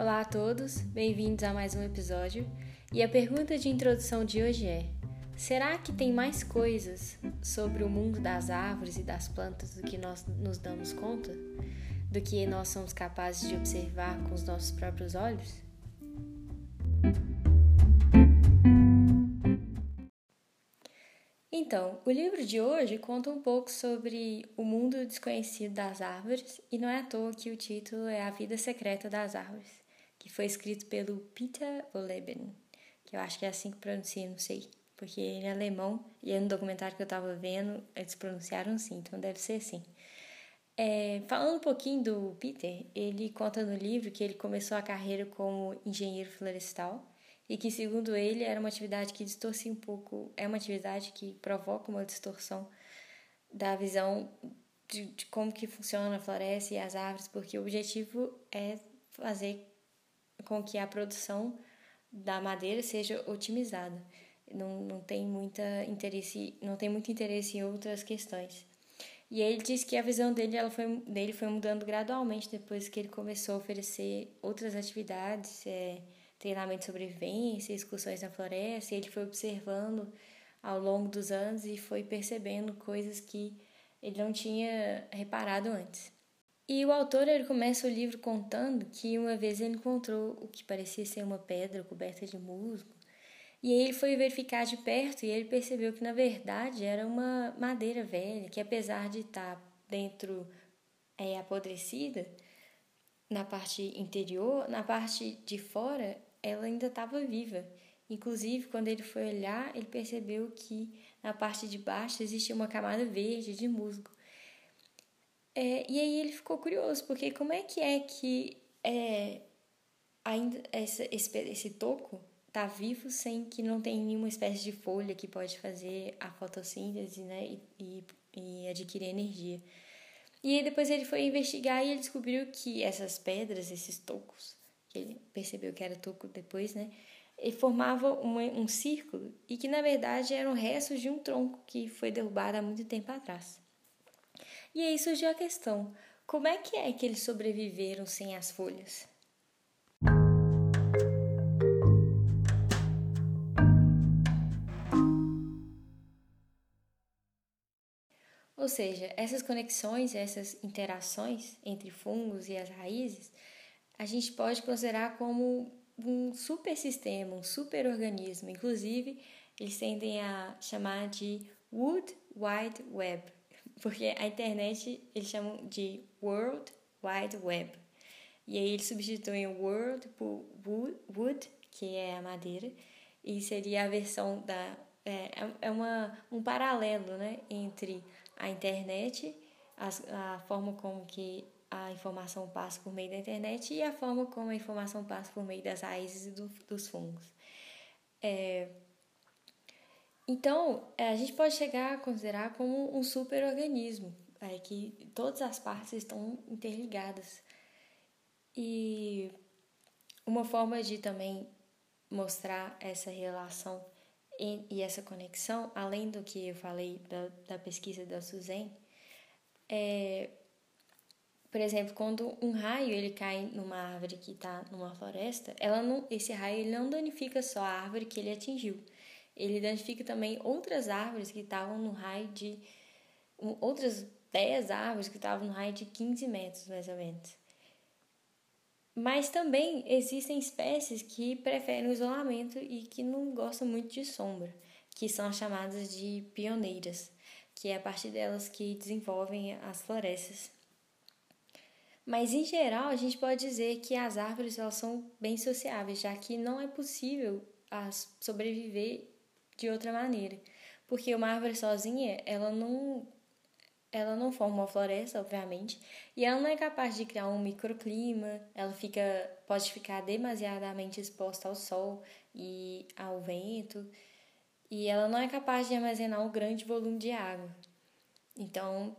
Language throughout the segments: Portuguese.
Olá a todos, bem-vindos a mais um episódio. E a pergunta de introdução de hoje é: será que tem mais coisas sobre o mundo das árvores e das plantas do que nós nos damos conta? Do que nós somos capazes de observar com os nossos próprios olhos? Então, o livro de hoje conta um pouco sobre o mundo desconhecido das árvores e não é à toa que o título é A Vida Secreta das Árvores que foi escrito pelo Peter Oleben, que eu acho que é assim que pronuncia, não sei, porque ele é alemão e é no documentário que eu estava vendo, eles pronunciaram assim, então deve ser assim. É, falando um pouquinho do Peter, ele conta no livro que ele começou a carreira como engenheiro florestal e que, segundo ele, era uma atividade que distorcia um pouco, é uma atividade que provoca uma distorção da visão de, de como que funciona a floresta e as árvores, porque o objetivo é fazer com que a produção da madeira seja otimizada. Não, não tem muita interesse, não tem muito interesse em outras questões. E ele diz que a visão dele, ela foi, dele foi mudando gradualmente depois que ele começou a oferecer outras atividades, é, treinamento de sobrevivência, excursões na floresta, ele foi observando ao longo dos anos e foi percebendo coisas que ele não tinha reparado antes. E o autor ele começa o livro contando que uma vez ele encontrou o que parecia ser uma pedra coberta de musgo. E aí ele foi verificar de perto e ele percebeu que na verdade era uma madeira velha, que apesar de estar dentro é, apodrecida, na parte interior, na parte de fora, ela ainda estava viva. Inclusive, quando ele foi olhar, ele percebeu que na parte de baixo existia uma camada verde de musgo. É, e aí ele ficou curioso, porque como é que é que é, ainda esse, esse, esse toco está vivo sem que não tem nenhuma espécie de folha que pode fazer a fotossíntese né, e, e, e adquirir energia. E aí depois ele foi investigar e ele descobriu que essas pedras, esses tocos, que ele percebeu que era toco depois, né? Ele formava um, um círculo e que na verdade eram restos de um tronco que foi derrubado há muito tempo atrás. E aí surgiu a questão: como é que é que eles sobreviveram sem as folhas? Ou seja, essas conexões, essas interações entre fungos e as raízes, a gente pode considerar como um super sistema, um super organismo. Inclusive, eles tendem a chamar de Wood Wide Web, porque a internet eles chamam de World Wide Web. E aí eles substituem o World por Wood, que é a madeira, e seria a versão da. É, é uma, um paralelo né, entre a internet, a, a forma como que a informação passa por meio da internet e a forma como a informação passa por meio das raízes do, dos fungos. É, então, é, a gente pode chegar a considerar como um superorganismo, é, que todas as partes estão interligadas. E uma forma de também mostrar essa relação e essa conexão, além do que eu falei da, da pesquisa da Suzanne, é, por exemplo, quando um raio ele cai numa árvore que está numa floresta, ela não, esse raio ele não danifica só a árvore que ele atingiu, ele identifica também outras árvores que estavam no raio de. outras 10 árvores que estavam no raio de 15 metros, mais ou menos. Mas também existem espécies que preferem o isolamento e que não gostam muito de sombra, que são as chamadas de pioneiras, que é a partir delas que desenvolvem as florestas. Mas em geral, a gente pode dizer que as árvores elas são bem sociáveis, já que não é possível sobreviver de outra maneira. Porque uma árvore sozinha, ela não ela não forma uma floresta, obviamente, e ela não é capaz de criar um microclima, ela fica pode ficar demasiadamente exposta ao sol e ao vento, e ela não é capaz de armazenar um grande volume de água. Então,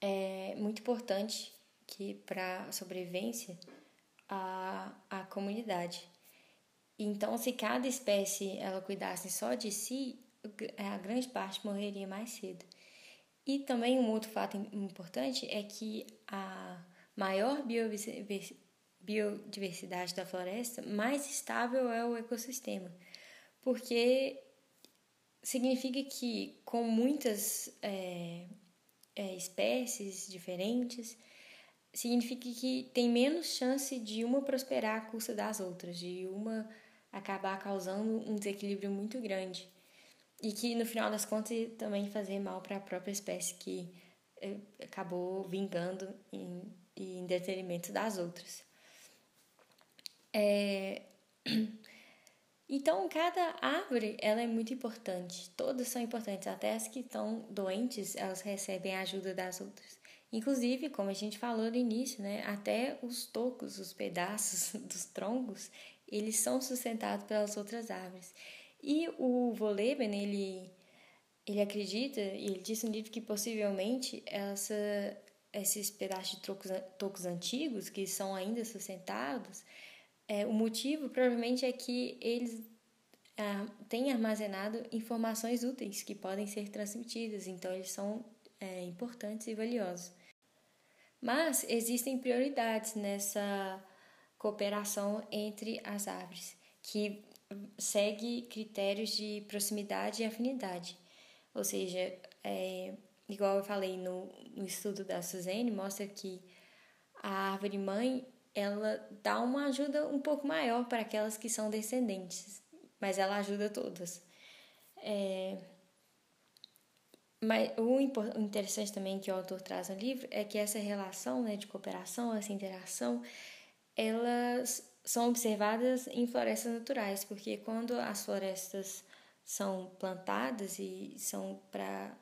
é muito importante que para a sobrevivência a, a comunidade então, se cada espécie ela cuidasse só de si, a grande parte morreria mais cedo. E também um outro fato importante é que a maior biodiversidade da floresta, mais estável é o ecossistema. Porque significa que com muitas é, é, espécies diferentes, significa que tem menos chance de uma prosperar à custa das outras, de uma acabar causando um desequilíbrio muito grande. E que no final das contas também fazer mal para a própria espécie que é, acabou vingando em, em detrimento das outras. É... Então, cada árvore ela é muito importante. Todas são importantes, até as que estão doentes, elas recebem a ajuda das outras. Inclusive, como a gente falou no início, né, até os tocos, os pedaços dos troncos, eles são sustentados pelas outras árvores. E o Voleben, ele, ele acredita, e ele disse no livro que possivelmente essa, esses pedaços de tocos, tocos antigos, que são ainda sustentados, é, o motivo provavelmente é que eles ah, têm armazenado informações úteis que podem ser transmitidas, então eles são é, importantes e valiosos. Mas existem prioridades nessa cooperação entre as árvores, que segue critérios de proximidade e afinidade. Ou seja, é, igual eu falei no, no estudo da Suzane, mostra que a árvore mãe ela dá uma ajuda um pouco maior para aquelas que são descendentes, mas ela ajuda todas. É, mas o interessante também que o autor traz no livro é que essa relação né, de cooperação, essa interação, elas são observadas em florestas naturais, porque quando as florestas são plantadas e são para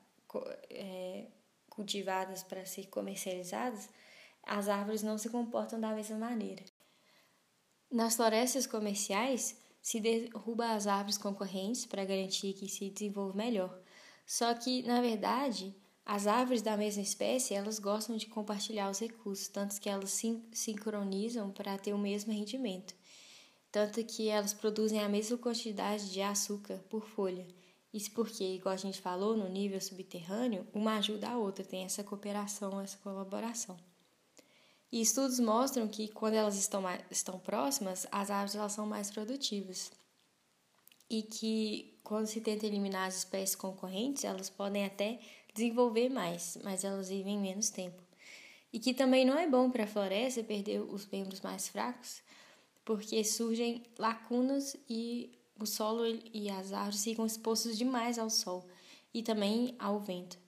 é, cultivadas para ser comercializadas, as árvores não se comportam da mesma maneira. Nas florestas comerciais, se derruba as árvores concorrentes para garantir que se desenvolva melhor. Só que, na verdade, as árvores da mesma espécie, elas gostam de compartilhar os recursos, tanto que elas sin sincronizam para ter o mesmo rendimento. Tanto que elas produzem a mesma quantidade de açúcar por folha. Isso porque, igual a gente falou, no nível subterrâneo, uma ajuda a outra, tem essa cooperação, essa colaboração. E estudos mostram que quando elas estão, mais, estão próximas, as árvores elas são mais produtivas. E que quando se tenta eliminar as espécies concorrentes, elas podem até desenvolver mais, mas elas vivem menos tempo. E que também não é bom para a floresta perder os membros mais fracos, porque surgem lacunas e o solo e as árvores ficam expostos demais ao sol e também ao vento.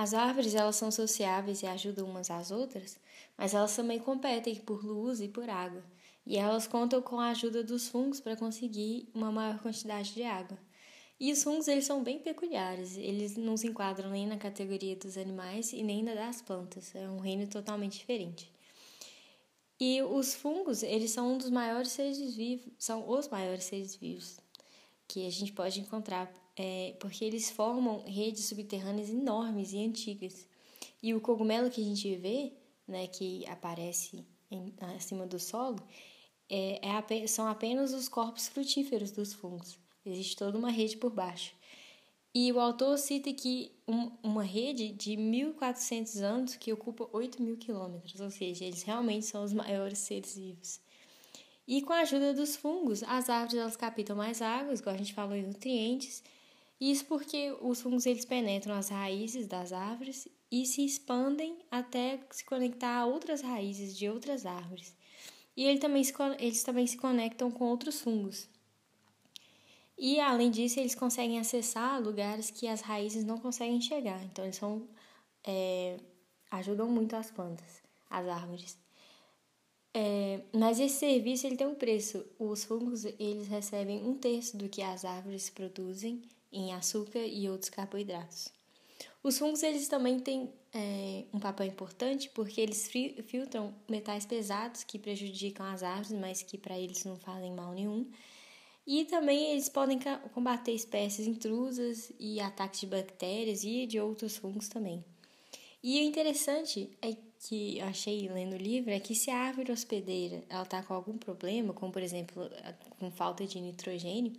As árvores elas são sociáveis e ajudam umas às outras, mas elas também competem por luz e por água, e elas contam com a ajuda dos fungos para conseguir uma maior quantidade de água. E os fungos eles são bem peculiares, eles não se enquadram nem na categoria dos animais e nem na das plantas, é um reino totalmente diferente. E os fungos, eles são um dos maiores seres vivos, são os maiores seres vivos que a gente pode encontrar é, porque eles formam redes subterrâneas enormes e antigas. E o cogumelo que a gente vê, né, que aparece em, acima do solo, é, é, são apenas os corpos frutíferos dos fungos. Existe toda uma rede por baixo. E o autor cita que um, uma rede de 1.400 anos que ocupa 8 mil quilômetros, ou seja, eles realmente são os maiores seres vivos. E com a ajuda dos fungos, as árvores elas captam mais água, igual a gente falou em nutrientes, isso porque os fungos eles penetram as raízes das árvores e se expandem até se conectar a outras raízes de outras árvores. E ele também se, eles também se conectam com outros fungos. E além disso, eles conseguem acessar lugares que as raízes não conseguem chegar. Então, eles são, é, ajudam muito as plantas, as árvores. É, mas esse serviço ele tem um preço. Os fungos eles recebem um terço do que as árvores produzem em açúcar e outros carboidratos. Os fungos eles também têm é, um papel importante porque eles filtram metais pesados que prejudicam as árvores, mas que para eles não fazem mal nenhum. E também eles podem combater espécies intrusas e ataques de bactérias e de outros fungos também. E o interessante é que eu achei lendo o livro é que se a árvore hospedeira ela está com algum problema, como por exemplo com falta de nitrogênio,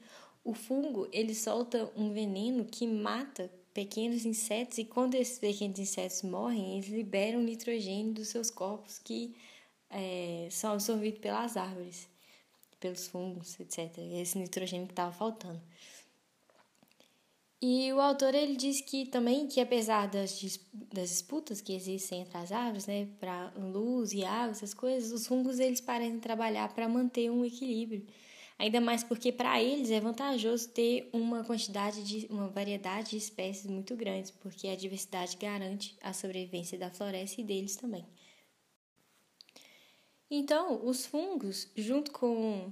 o fungo ele solta um veneno que mata pequenos insetos e quando esses pequenos insetos morrem, eles liberam nitrogênio dos seus corpos que é, são absorvidos pelas árvores, pelos fungos, etc. Esse nitrogênio que estava faltando. E o autor ele diz que também que apesar das, das disputas que existem entre as árvores, né, para luz e água, essas coisas, os fungos eles parecem trabalhar para manter um equilíbrio. Ainda mais porque para eles é vantajoso ter uma quantidade de uma variedade de espécies muito grandes, porque a diversidade garante a sobrevivência da floresta e deles também. Então, os fungos, junto com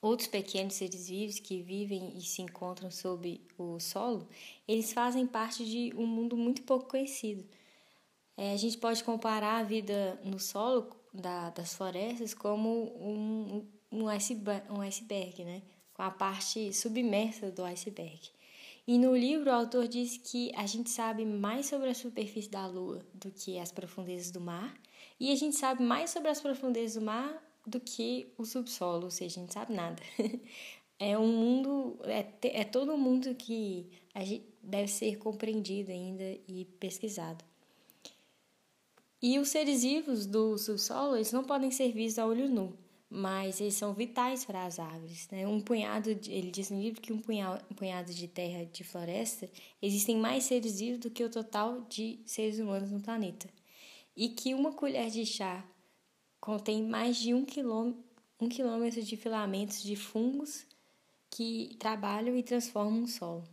outros pequenos seres vivos que vivem e se encontram sob o solo, eles fazem parte de um mundo muito pouco conhecido. É, a gente pode comparar a vida no solo da, das florestas como um, um, iceberg, um iceberg, né? com a parte submersa do iceberg. E no livro o autor diz que a gente sabe mais sobre a superfície da Lua do que as profundezas do mar, e a gente sabe mais sobre as profundezas do mar do que o subsolo, ou seja, a gente sabe nada. é um mundo, é, é todo um mundo que deve ser compreendido ainda e pesquisado. E os seres vivos do subsolo, eles não podem ser vistos a olho nu, mas eles são vitais para as árvores. Né? Um punhado, de, ele diz no livro que um punhado, de terra de floresta, existem mais seres vivos do que o total de seres humanos no planeta. E que uma colher de chá contém mais de um quilômetro, um quilômetro de filamentos de fungos que trabalham e transformam o solo.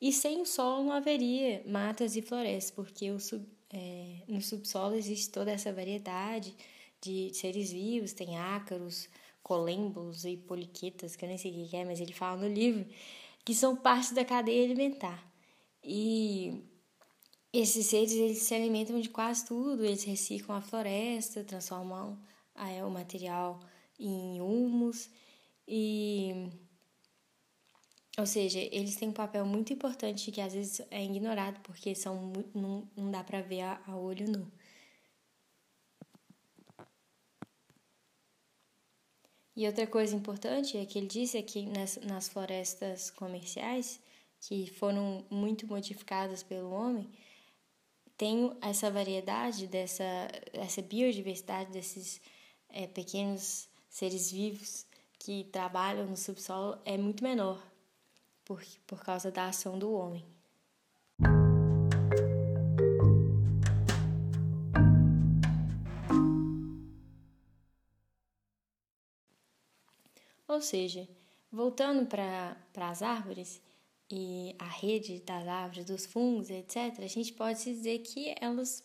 E sem o solo não haveria matas e florestas, porque o sub, é, no subsolo existe toda essa variedade de seres vivos, tem ácaros, colêmbolos e poliquetas, que eu nem sei o que é, mas ele fala no livro, que são parte da cadeia alimentar. E esses seres eles se alimentam de quase tudo, eles reciclam a floresta, transformam é, o material em humus e ou seja, eles têm um papel muito importante que às vezes é ignorado porque são não, não dá para ver a, a olho nu. E outra coisa importante é que ele disse que nas, nas florestas comerciais, que foram muito modificadas pelo homem, tem essa variedade, dessa essa biodiversidade desses é, pequenos seres vivos que trabalham no subsolo é muito menor por, por causa da ação do homem. Ou seja, voltando para as árvores, e a rede das árvores, dos fungos, etc., a gente pode dizer que elas,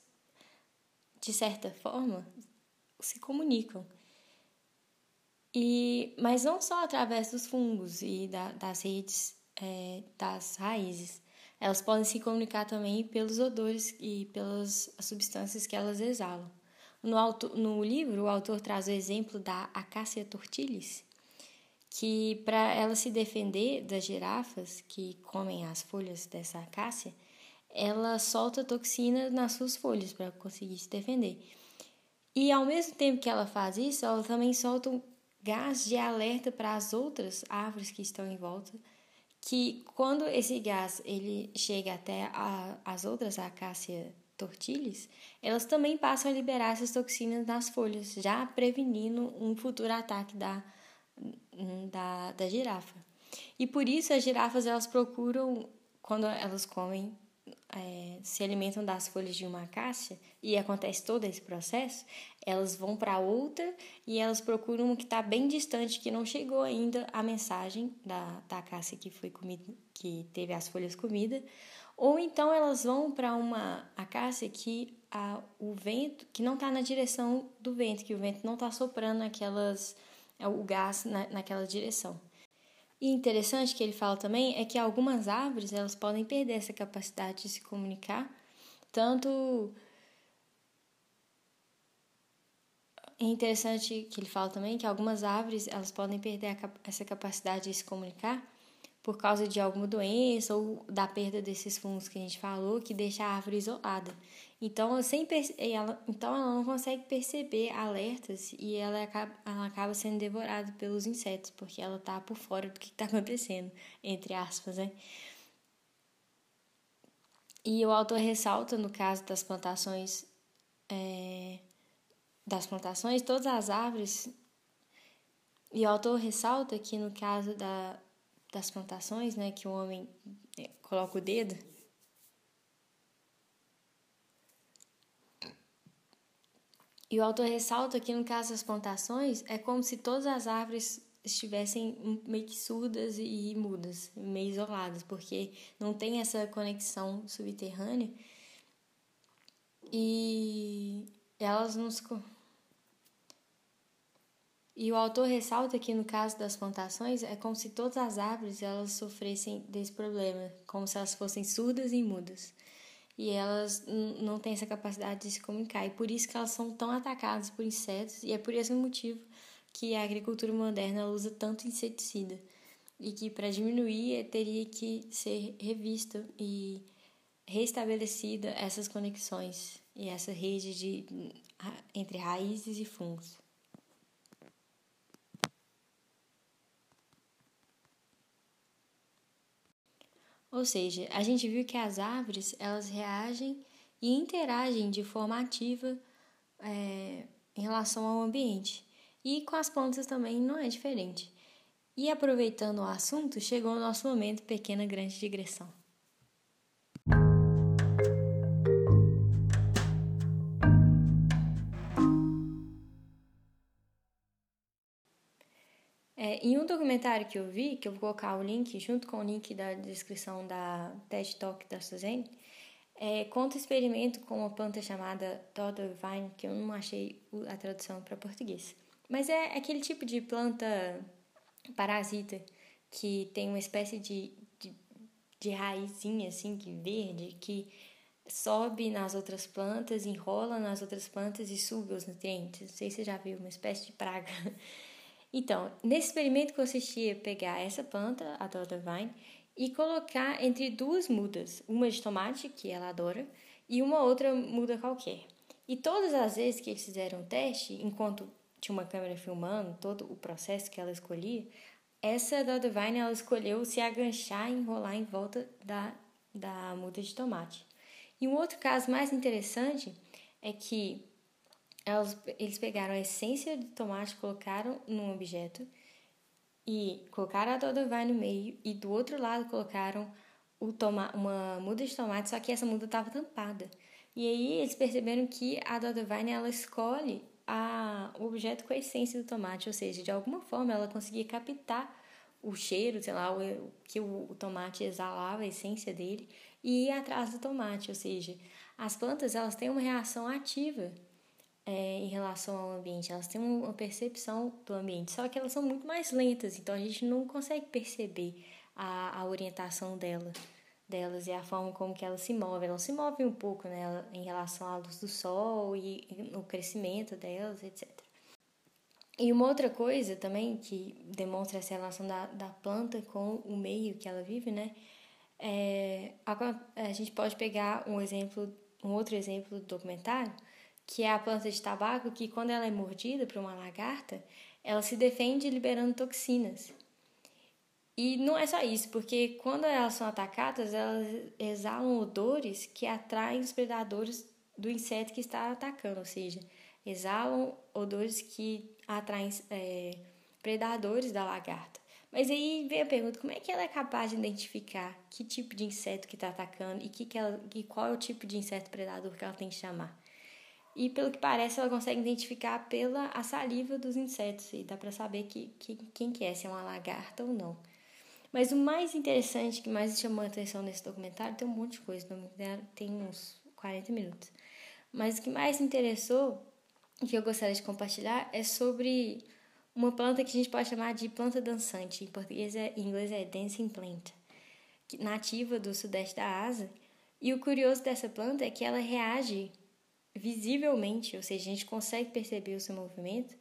de certa forma, se comunicam. E, mas não só através dos fungos e da, das redes é, das raízes. Elas podem se comunicar também pelos odores e pelas substâncias que elas exalam. No, auto, no livro, o autor traz o exemplo da Acacia tortilis, que para ela se defender das girafas que comem as folhas dessa acácia, ela solta toxina nas suas folhas para conseguir se defender. E ao mesmo tempo que ela faz isso, ela também solta um gás de alerta para as outras árvores que estão em volta, que quando esse gás ele chega até a, as outras acácia tortilhas, elas também passam a liberar essas toxinas nas folhas, já prevenindo um futuro ataque da da, da girafa. E por isso as girafas elas procuram, quando elas comem, é, se alimentam das folhas de uma acácia, e acontece todo esse processo, elas vão para outra e elas procuram uma que está bem distante, que não chegou ainda a mensagem da, da acácia que foi comida, que teve as folhas comidas, ou então elas vão para uma acácia que a, o vento, que não está na direção do vento, que o vento não está soprando aquelas o gás na, naquela direção. E interessante que ele fala também é que algumas árvores elas podem perder essa capacidade de se comunicar, tanto é interessante que ele fala também que algumas árvores elas podem perder essa capacidade de se comunicar por causa de alguma doença ou da perda desses fungos que a gente falou, que deixa a árvore isolada. Então, sem ela, então ela não consegue perceber alertas e ela acaba, ela acaba sendo devorada pelos insetos, porque ela está por fora do que está acontecendo, entre aspas, né? E o autor ressalta, no caso das plantações, é, das plantações, todas as árvores, e o autor ressalta que no caso da, das plantações, né, que o homem é, coloca o dedo, E o autor ressalta que no caso das plantações é como se todas as árvores estivessem meio que surdas e mudas, meio isoladas, porque não tem essa conexão subterrânea. E elas não se... E o autor ressalta que no caso das plantações é como se todas as árvores elas sofressem desse problema, como se elas fossem surdas e mudas e elas não têm essa capacidade de se comunicar. E por isso que elas são tão atacadas por insetos, e é por esse motivo que a agricultura moderna usa tanto inseticida. E que para diminuir teria que ser revista e restabelecida essas conexões e essa rede de, entre raízes e fungos. Ou seja, a gente viu que as árvores elas reagem e interagem de forma ativa é, em relação ao ambiente. E com as plantas também não é diferente. E aproveitando o assunto, chegou o nosso momento pequena grande digressão. É, em um documentário que eu vi, que eu vou colocar o link junto com o link da descrição da TED Talk da Suzane, é, conta o experimento com uma planta chamada Dodder Vine, que eu não achei a tradução para português. Mas é aquele tipo de planta parasita que tem uma espécie de, de, de raizinha assim, que verde, que sobe nas outras plantas, enrola nas outras plantas e suga os nutrientes. Não sei se você já viu, uma espécie de praga. Então, nesse experimento consistia pegar essa planta, a Dota Vine, e colocar entre duas mudas, uma de tomate, que ela adora, e uma outra muda qualquer. E todas as vezes que eles fizeram o teste, enquanto tinha uma câmera filmando todo o processo que ela escolhia, essa Dota Vine ela escolheu se aganchar e enrolar em volta da, da muda de tomate. E um outro caso mais interessante é que eles pegaram a essência de tomate, colocaram num objeto e colocaram a Dodovai no meio e do outro lado colocaram o toma, uma muda de tomate, só que essa muda estava tampada. E aí eles perceberam que a Dodovine ela escolhe a, o objeto com a essência do tomate, ou seja, de alguma forma ela conseguia captar o cheiro, sei lá, o, que o, o tomate exalava, a essência dele, e ir atrás do tomate, ou seja, as plantas elas têm uma reação ativa é, em relação ao ambiente, elas têm uma percepção do ambiente, só que elas são muito mais lentas, então a gente não consegue perceber a, a orientação dela, delas e a forma como que elas se movem. Elas se movem um pouco né, em relação à luz do sol e, e o crescimento delas, etc. E uma outra coisa também que demonstra essa relação da, da planta com o meio que ela vive, né? É, a, a gente pode pegar um exemplo, um outro exemplo do documentário, que é a planta de tabaco, que quando ela é mordida por uma lagarta, ela se defende liberando toxinas. E não é só isso, porque quando elas são atacadas, elas exalam odores que atraem os predadores do inseto que está atacando, ou seja, exalam odores que atraem é, predadores da lagarta. Mas aí vem a pergunta, como é que ela é capaz de identificar que tipo de inseto que está atacando e que que ela, que qual é o tipo de inseto predador que ela tem que chamar? E pelo que parece, ela consegue identificar pela a saliva dos insetos e dá para saber que, que, quem que é, se é uma lagarta ou não. Mas o mais interessante, que mais chamou a atenção nesse documentário, tem um monte de coisa, tem uns 40 minutos. Mas o que mais interessou, que eu gostaria de compartilhar, é sobre uma planta que a gente pode chamar de planta dançante. Em português, é, em inglês é dancing plant, nativa do sudeste da Ásia. E o curioso dessa planta é que ela reage visivelmente, ou seja, a gente consegue perceber o seu movimento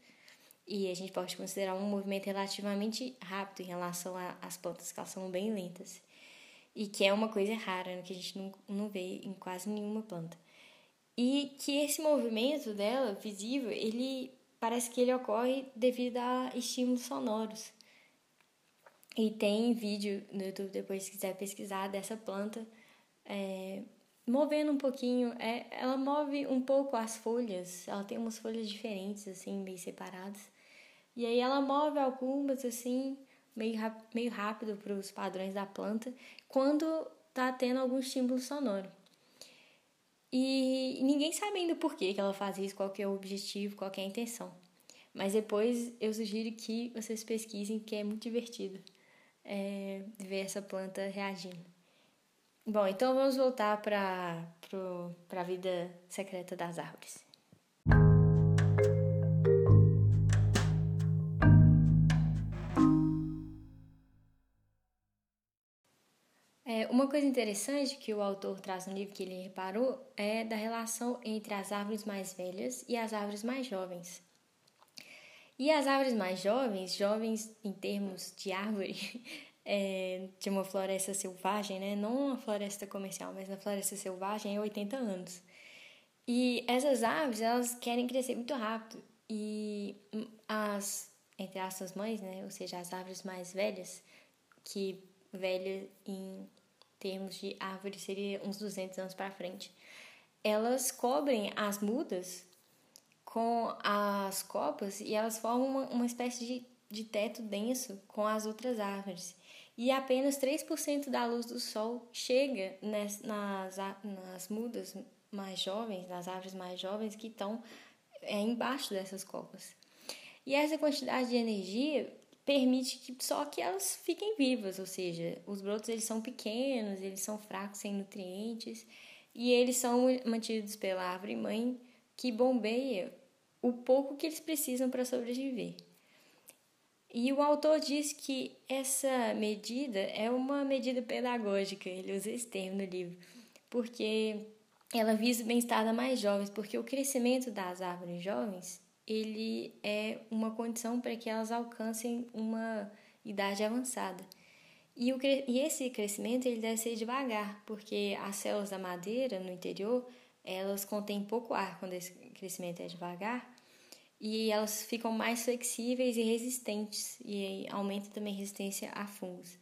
E a gente pode considerar um movimento relativamente rápido em relação às plantas, que elas são bem lentas. E que é uma coisa rara, né, que a gente não, não vê em quase nenhuma planta. E que esse movimento dela, visível, ele parece que ele ocorre devido a estímulos sonoros. E tem vídeo no YouTube, depois se quiser pesquisar, dessa planta é, movendo um pouquinho. É, ela move um pouco as folhas, ela tem umas folhas diferentes, assim, meio separadas. E aí ela move algumas, assim, meio, meio rápido para os padrões da planta, quando tá tendo algum estímulo sonoro. E ninguém sabe ainda por que, que ela faz isso, qual que é o objetivo, qual que é a intenção. Mas depois eu sugiro que vocês pesquisem, que é muito divertido é, ver essa planta reagindo. Bom, então vamos voltar para a vida secreta das árvores. É, uma coisa interessante que o autor traz no livro que ele reparou é da relação entre as árvores mais velhas e as árvores mais jovens. E as árvores mais jovens, jovens em termos de árvore, é, de uma floresta selvagem, né? não uma floresta comercial, mas na floresta selvagem é 80 anos. E essas árvores, elas querem crescer muito rápido. E as, entre aspas, mães, né? ou seja, as árvores mais velhas, que velha em termos de árvore seria uns 200 anos para frente, elas cobrem as mudas com as copas e elas formam uma, uma espécie de, de teto denso com as outras árvores. E apenas 3% da luz do sol chega nas, nas, nas mudas mais jovens, nas árvores mais jovens que estão é, embaixo dessas copas. E essa quantidade de energia permite que só que elas fiquem vivas, ou seja, os brotos eles são pequenos, eles são fracos, sem nutrientes, e eles são mantidos pela árvore mãe que bombeia o pouco que eles precisam para sobreviver. E o autor diz que essa medida é uma medida pedagógica, ele usa esse termo no livro, porque ela visa o bem-estar das mais jovens, porque o crescimento das árvores jovens, ele é uma condição para que elas alcancem uma idade avançada. E, o, e esse crescimento ele deve ser devagar, porque as células da madeira no interior, elas contêm pouco ar quando esse crescimento é devagar, e elas ficam mais flexíveis e resistentes e aumenta também a resistência a fungos.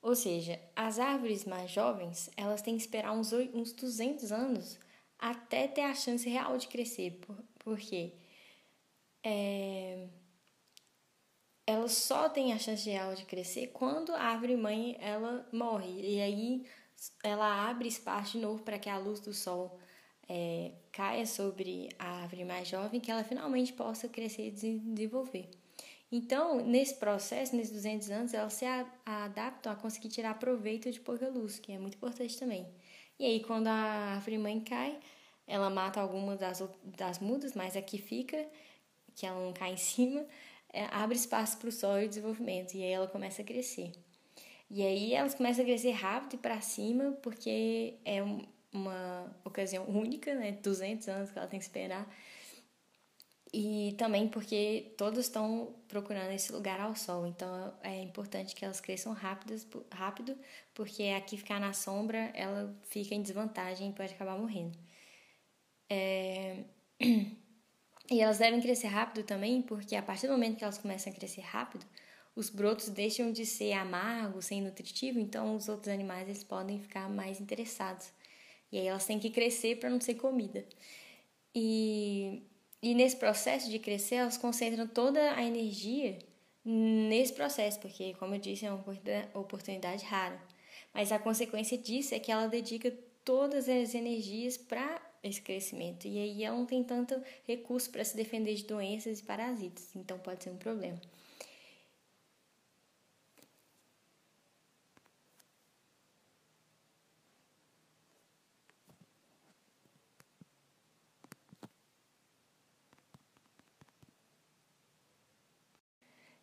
Ou seja, as árvores mais jovens, elas têm que esperar uns, uns 200 anos até ter a chance real de crescer, porque é, elas só têm a chance real de crescer quando a árvore mãe ela morre e aí ela abre espaço de novo para que a luz do sol é, caia sobre a árvore mais jovem, que ela finalmente possa crescer e desenvolver. Então, nesse processo, nesses 200 anos, elas se adaptam a conseguir tirar proveito de pouca luz, que é muito importante também. E aí, quando a árvore mãe cai, ela mata algumas das, das mudas, mas a que fica, que ela não cai em cima, é, abre espaço para o sol e o desenvolvimento, e aí ela começa a crescer. E aí elas começam a crescer rápido e para cima, porque é um, uma ocasião única, né? 200 anos que ela tem que esperar. E também porque todos estão procurando esse lugar ao sol, então é importante que elas cresçam rápidas, rápido, porque aqui ficar na sombra ela fica em desvantagem e pode acabar morrendo. É... E elas devem crescer rápido também, porque a partir do momento que elas começam a crescer rápido, os brotos deixam de ser amargos, sem nutritivo, então os outros animais eles podem ficar mais interessados. E aí elas têm que crescer para não ser comida. E, e nesse processo de crescer, elas concentram toda a energia nesse processo, porque, como eu disse, é uma oportunidade rara. Mas a consequência disso é que ela dedica todas as energias para esse crescimento. E aí ela não tem tanto recurso para se defender de doenças e parasitas, então pode ser um problema.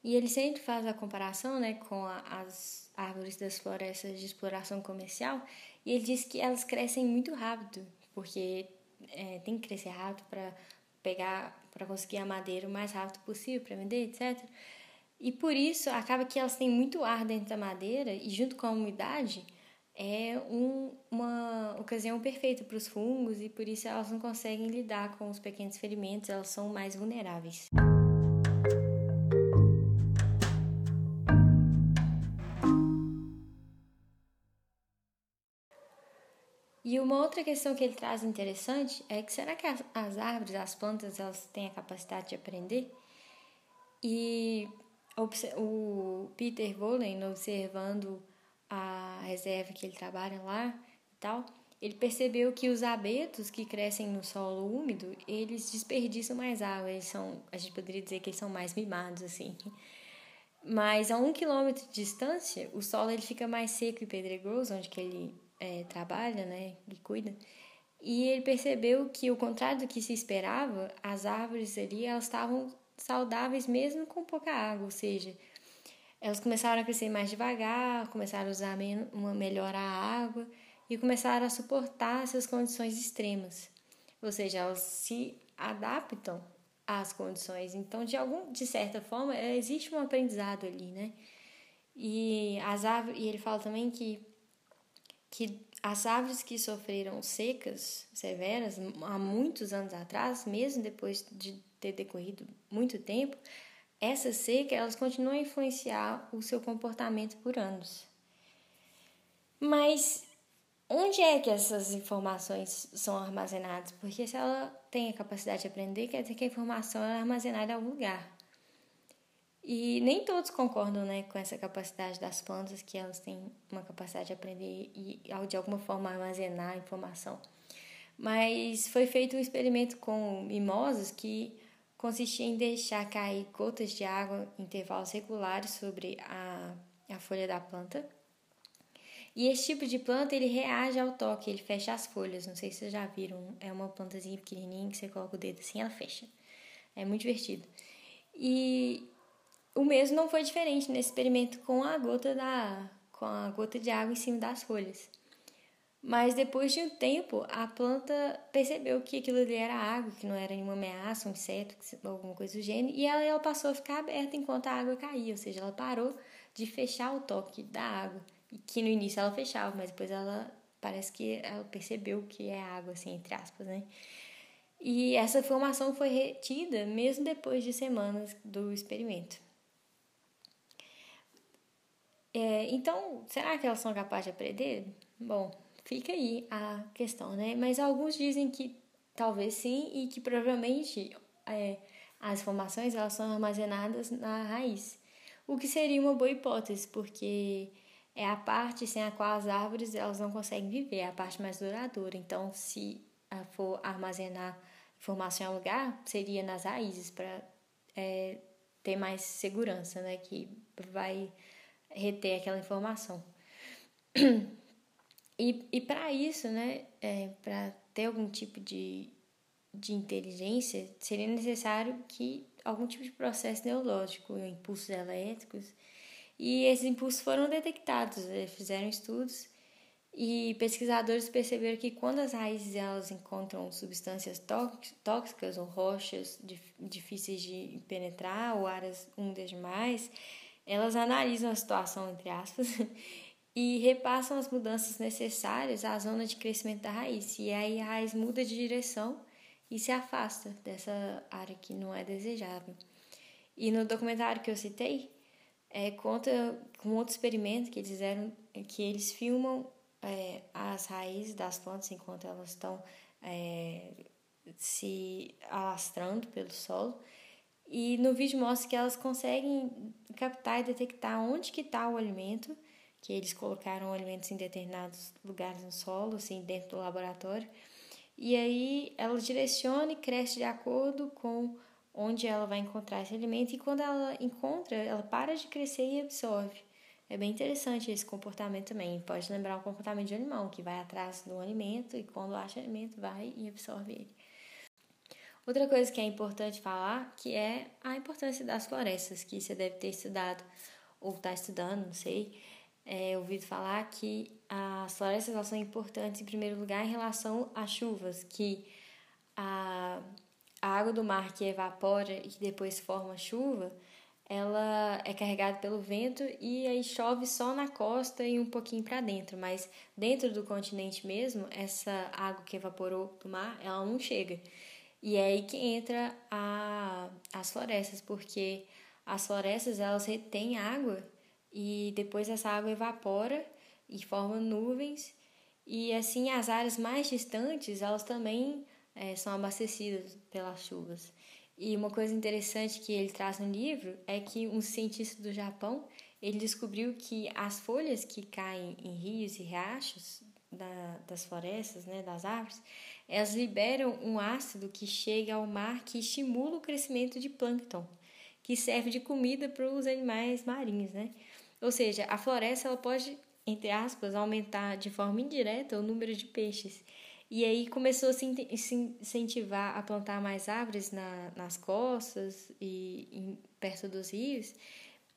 E ele sempre faz a comparação né, com a, as árvores das florestas de exploração comercial, e ele diz que elas crescem muito rápido, porque é, tem que crescer rápido para pegar para conseguir a madeira o mais rápido possível para vender, etc. E por isso acaba que elas têm muito ar dentro da madeira e junto com a umidade é um, uma ocasião perfeita para os fungos e por isso elas não conseguem lidar com os pequenos ferimentos, elas são mais vulneráveis. E uma outra questão que ele traz interessante é que será que as, árvores, as plantas, elas têm a capacidade de aprender? E o Peter Volen, observando a reserva que ele trabalha lá e tal, ele percebeu que os abetos que crescem no solo úmido, eles desperdiçam mais água, eles são, a gente poderia dizer que eles são mais mimados, assim. Mas a um quilômetro de distância, o solo ele fica mais seco e pedregoso, onde que ele é, trabalha, né, e cuida. E ele percebeu que, ao contrário do que se esperava, as árvores ali, elas estavam saudáveis mesmo com pouca água, ou seja, elas começaram a crescer mais devagar, começaram a usar uma melhor a água e começaram a suportar essas condições extremas. Ou seja, elas se adaptam às condições. Então, de algum de certa forma, é, existe um aprendizado ali, né? E as árvores, e ele fala também que que as árvores que sofreram secas severas há muitos anos atrás, mesmo depois de ter decorrido muito tempo, essa seca elas continuam a influenciar o seu comportamento por anos. Mas onde é que essas informações são armazenadas? Porque se ela tem a capacidade de aprender, quer dizer que a informação é armazenada em algum lugar. E nem todos concordam né, com essa capacidade das plantas, que elas têm uma capacidade de aprender e de alguma forma armazenar informação. Mas foi feito um experimento com mimosas que consistia em deixar cair gotas de água em intervalos regulares sobre a, a folha da planta. E esse tipo de planta ele reage ao toque, ele fecha as folhas. Não sei se vocês já viram, é uma plantazinha pequenininha que você coloca o dedo assim, ela fecha. É muito divertido. E o mesmo não foi diferente nesse experimento com a gota da com a gota de água em cima das folhas. Mas depois de um tempo, a planta percebeu que aquilo ali era água, que não era nenhuma ameaça, um inseto, alguma coisa do gênero, e ela, ela passou a ficar aberta enquanto a água caía, ou seja, ela parou de fechar o toque da água, que no início ela fechava, mas depois ela parece que ela percebeu que é água, assim, entre aspas, né? E essa informação foi retida mesmo depois de semanas do experimento. É, então, será que elas são capazes de aprender? Bom, Fica aí a questão, né? Mas alguns dizem que talvez sim e que provavelmente é, as informações elas são armazenadas na raiz. O que seria uma boa hipótese, porque é a parte sem a qual as árvores elas não conseguem viver, é a parte mais duradoura. Então, se for armazenar informação em um lugar, seria nas raízes para é, ter mais segurança, né? Que vai reter aquela informação. E, e para isso, né, é, para ter algum tipo de, de inteligência, seria necessário que algum tipo de processo neurológico, impulsos elétricos, e esses impulsos foram detectados, eles fizeram estudos e pesquisadores perceberam que quando as raízes elas encontram substâncias tóxicas ou rochas difíceis de penetrar ou áreas úmidas demais, elas analisam a situação, entre aspas, e repassam as mudanças necessárias à zona de crescimento da raiz. E aí a raiz muda de direção e se afasta dessa área que não é desejável. E no documentário que eu citei, é, conta com outro experimento que eles fizeram, que eles filmam é, as raízes das plantas enquanto elas estão é, se alastrando pelo solo. E no vídeo mostra que elas conseguem captar e detectar onde que está o alimento que eles colocaram alimentos em determinados lugares no solo, assim, dentro do laboratório. E aí ela direciona e cresce de acordo com onde ela vai encontrar esse alimento e quando ela encontra, ela para de crescer e absorve. É bem interessante esse comportamento também. Pode lembrar o comportamento de um animal, que vai atrás do alimento e quando acha alimento vai e absorve ele. Outra coisa que é importante falar, que é a importância das florestas, que você deve ter estudado ou está estudando, não sei é, ouvido falar que as florestas são importantes em primeiro lugar em relação às chuvas, que a, a água do mar que evapora e que depois forma chuva, ela é carregada pelo vento e aí chove só na costa e um pouquinho para dentro, mas dentro do continente mesmo, essa água que evaporou do mar, ela não chega. E é aí que entra a, as florestas, porque as florestas elas retêm água e depois essa água evapora e forma nuvens e assim as áreas mais distantes elas também é, são abastecidas pelas chuvas. E uma coisa interessante que ele traz no livro é que um cientista do Japão ele descobriu que as folhas que caem em rios e riachos da, das florestas, né, das árvores, elas liberam um ácido que chega ao mar que estimula o crescimento de plâncton, que serve de comida para os animais marinhos, né? Ou seja, a floresta ela pode, entre aspas, aumentar de forma indireta o número de peixes. E aí começou a se incentivar a plantar mais árvores na, nas costas e em, perto dos rios.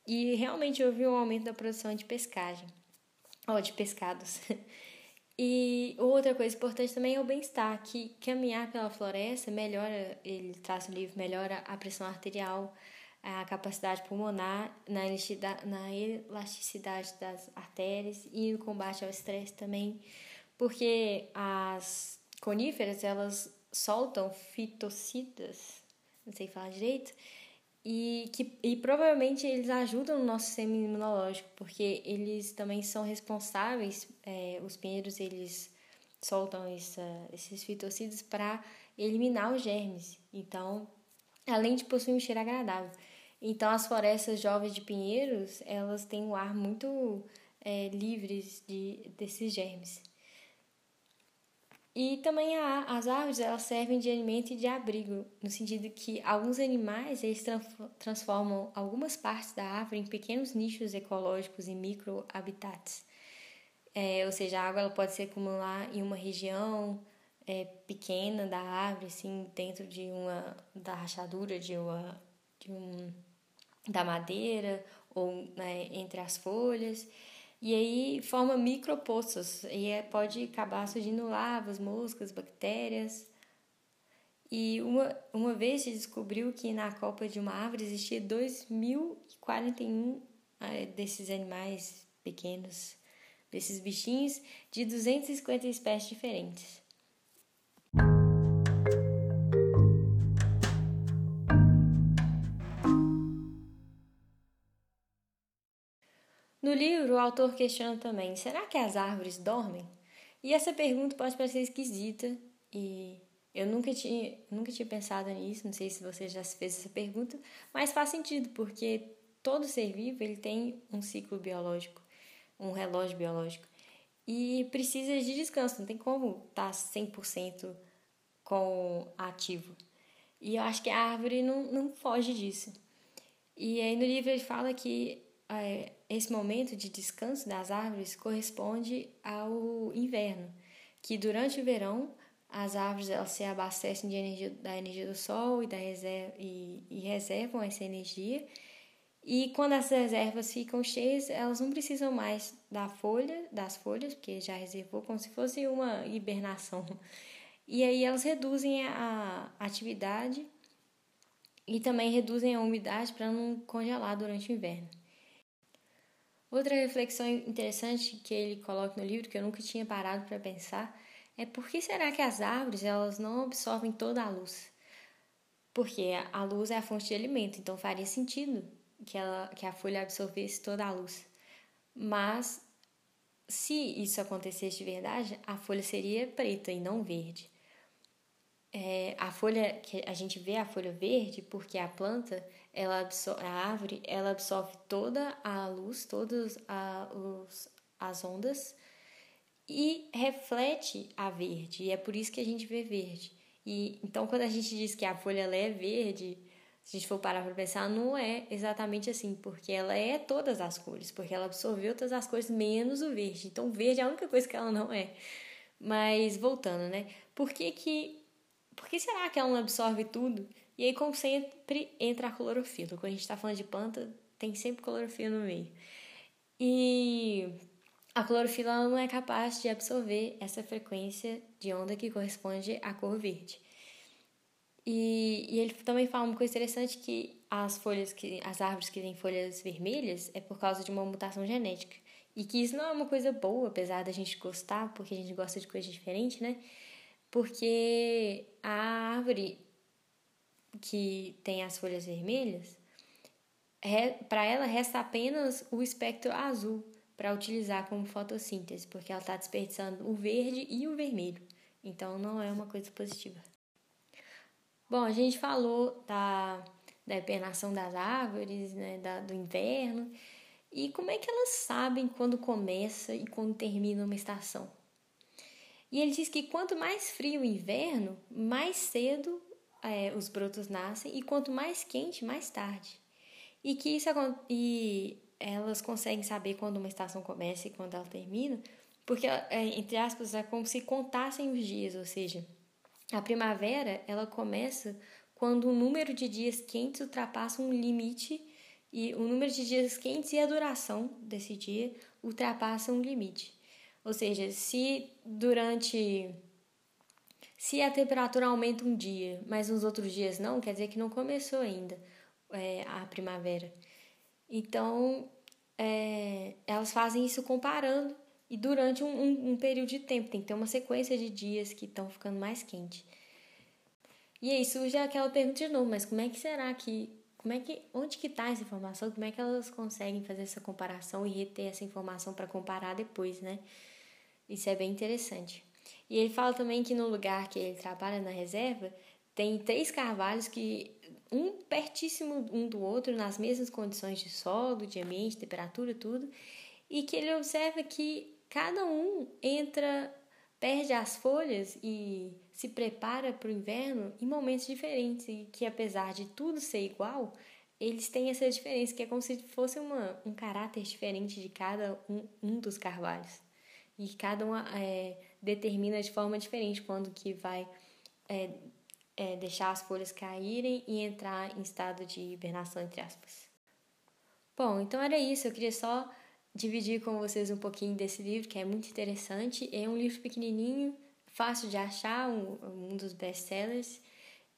E realmente houve um aumento da produção de pescagem, ou de pescados. E outra coisa importante também é o bem-estar, que caminhar pela floresta melhora, ele traz no livro, melhora a pressão arterial, a capacidade pulmonar, na elasticidade das artérias e o combate ao estresse também porque as coníferas elas soltam fitocidas, não sei falar direito, e que e provavelmente eles ajudam no nosso sistema imunológico, porque eles também são responsáveis, é, os pinheiros eles soltam essa, esses fitocidas para eliminar os germes. Então, além de possuir um cheiro agradável. Então, as florestas jovens de pinheiros, elas têm um ar muito é, livres de, desses germes. E também a, as árvores elas servem de alimento e de abrigo, no sentido que alguns animais eles transformam algumas partes da árvore em pequenos nichos ecológicos e microhabitats. É, ou seja, a água ela pode se acumular em uma região é, pequena da árvore, assim, dentro de uma da rachadura de uma de um da madeira ou né, entre as folhas. E aí forma micropoços e é, pode acabar surgindo lavas, moscas, bactérias. E uma, uma vez se descobriu que na copa de uma árvore existia 2.041 é, desses animais pequenos, desses bichinhos, de 250 espécies diferentes. No livro, o autor questiona também: será que as árvores dormem? E essa pergunta pode parecer esquisita e eu nunca tinha, nunca tinha pensado nisso, não sei se você já fez essa pergunta, mas faz sentido, porque todo ser vivo ele tem um ciclo biológico, um relógio biológico e precisa de descanso, não tem como estar 100% com ativo. E eu acho que a árvore não, não foge disso. E aí no livro ele fala que é, esse momento de descanso das árvores corresponde ao inverno, que durante o verão as árvores elas se abastecem energia, da energia do sol e, da reserva, e, e reservam essa energia. E quando as reservas ficam cheias, elas não precisam mais da folha, das folhas, porque já reservou como se fosse uma hibernação. E aí elas reduzem a atividade e também reduzem a umidade para não congelar durante o inverno. Outra reflexão interessante que ele coloca no livro, que eu nunca tinha parado para pensar, é por que será que as árvores elas não absorvem toda a luz? Porque a luz é a fonte de alimento, então faria sentido que, ela, que a folha absorvesse toda a luz. Mas se isso acontecesse de verdade, a folha seria preta e não verde. É, a folha que a gente vê a folha verde porque a planta ela absorve, a árvore ela absorve toda a luz, todas a, os, as ondas e reflete a verde. E é por isso que a gente vê verde. E então quando a gente diz que a folha é verde, se a gente for parar para pensar, não é exatamente assim, porque ela é todas as cores, porque ela absorveu todas as cores menos o verde. Então, verde é a única coisa que ela não é. Mas voltando, né? Por que que por que será que ela não absorve tudo? E aí, como sempre, entra a clorofila. Quando a gente está falando de planta, tem sempre clorofila no meio. E a clorofila não é capaz de absorver essa frequência de onda que corresponde à cor verde. E, e ele também fala uma coisa interessante que as folhas que as árvores que têm folhas vermelhas é por causa de uma mutação genética. E que isso não é uma coisa boa, apesar da gente gostar, porque a gente gosta de coisa diferente, né? Porque a árvore que tem as folhas vermelhas, para ela resta apenas o espectro azul para utilizar como fotossíntese, porque ela está desperdiçando o verde e o vermelho. Então não é uma coisa positiva. Bom, a gente falou da, da hibernação das árvores, né, da, do inverno, e como é que elas sabem quando começa e quando termina uma estação? E ele diz que quanto mais frio o inverno, mais cedo é, os brotos nascem, e quanto mais quente, mais tarde. E que isso e elas conseguem saber quando uma estação começa e quando ela termina, porque, é, entre aspas, é como se contassem os dias, ou seja, a primavera ela começa quando o número de dias quentes ultrapassa um limite e o número de dias quentes e a duração desse dia ultrapassam um limite. Ou seja, se durante se a temperatura aumenta um dia, mas nos outros dias não, quer dizer que não começou ainda é, a primavera. Então, é, elas fazem isso comparando e durante um, um, um, período de tempo. Tem que ter uma sequência de dias que estão ficando mais quente. E aí surge aquela pergunta de novo, mas como é que será que como é que, onde que está essa informação? Como é que elas conseguem fazer essa comparação e reter essa informação para comparar depois, né? Isso é bem interessante. E ele fala também que no lugar que ele trabalha na reserva tem três carvalhos que um pertíssimo um do outro nas mesmas condições de solo, de ambiente, temperatura, tudo, e que ele observa que cada um entra, perde as folhas e se prepara para o inverno em momentos diferentes e que apesar de tudo ser igual, eles têm essa diferença que é como se fosse uma, um caráter diferente de cada um, um dos carvalhos. E cada um é, determina de forma diferente quando que vai é, é, deixar as folhas caírem e entrar em estado de hibernação entre aspas. Bom, então era isso. Eu queria só dividir com vocês um pouquinho desse livro que é muito interessante. É um livro pequenininho fácil de achar, um, um dos best-sellers,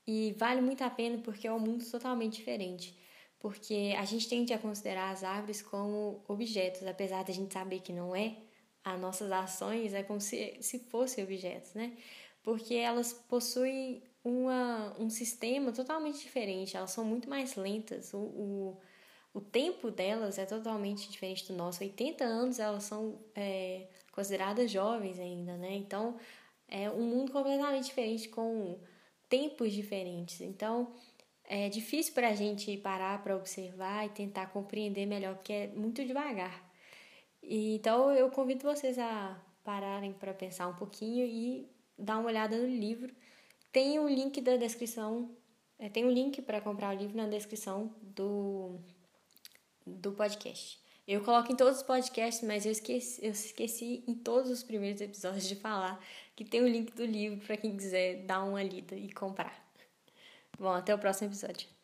e vale muito a pena porque é um mundo totalmente diferente. Porque a gente tende a considerar as árvores como objetos, apesar de a gente saber que não é, as nossas ações é como se, se fossem objetos, né? Porque elas possuem uma, um sistema totalmente diferente, elas são muito mais lentas, o, o, o tempo delas é totalmente diferente do nosso. 80 anos elas são é, consideradas jovens ainda, né? Então é um mundo completamente diferente, com tempos diferentes. Então, é difícil para a gente parar para observar e tentar compreender melhor, porque é muito devagar. E, então, eu convido vocês a pararem para pensar um pouquinho e dar uma olhada no livro. Tem o um link da descrição, é, tem um link para comprar o livro na descrição do, do podcast. Eu coloco em todos os podcasts, mas eu esqueci, eu esqueci em todos os primeiros episódios de falar que tem o link do livro para quem quiser dar uma lida e comprar. Bom, até o próximo episódio.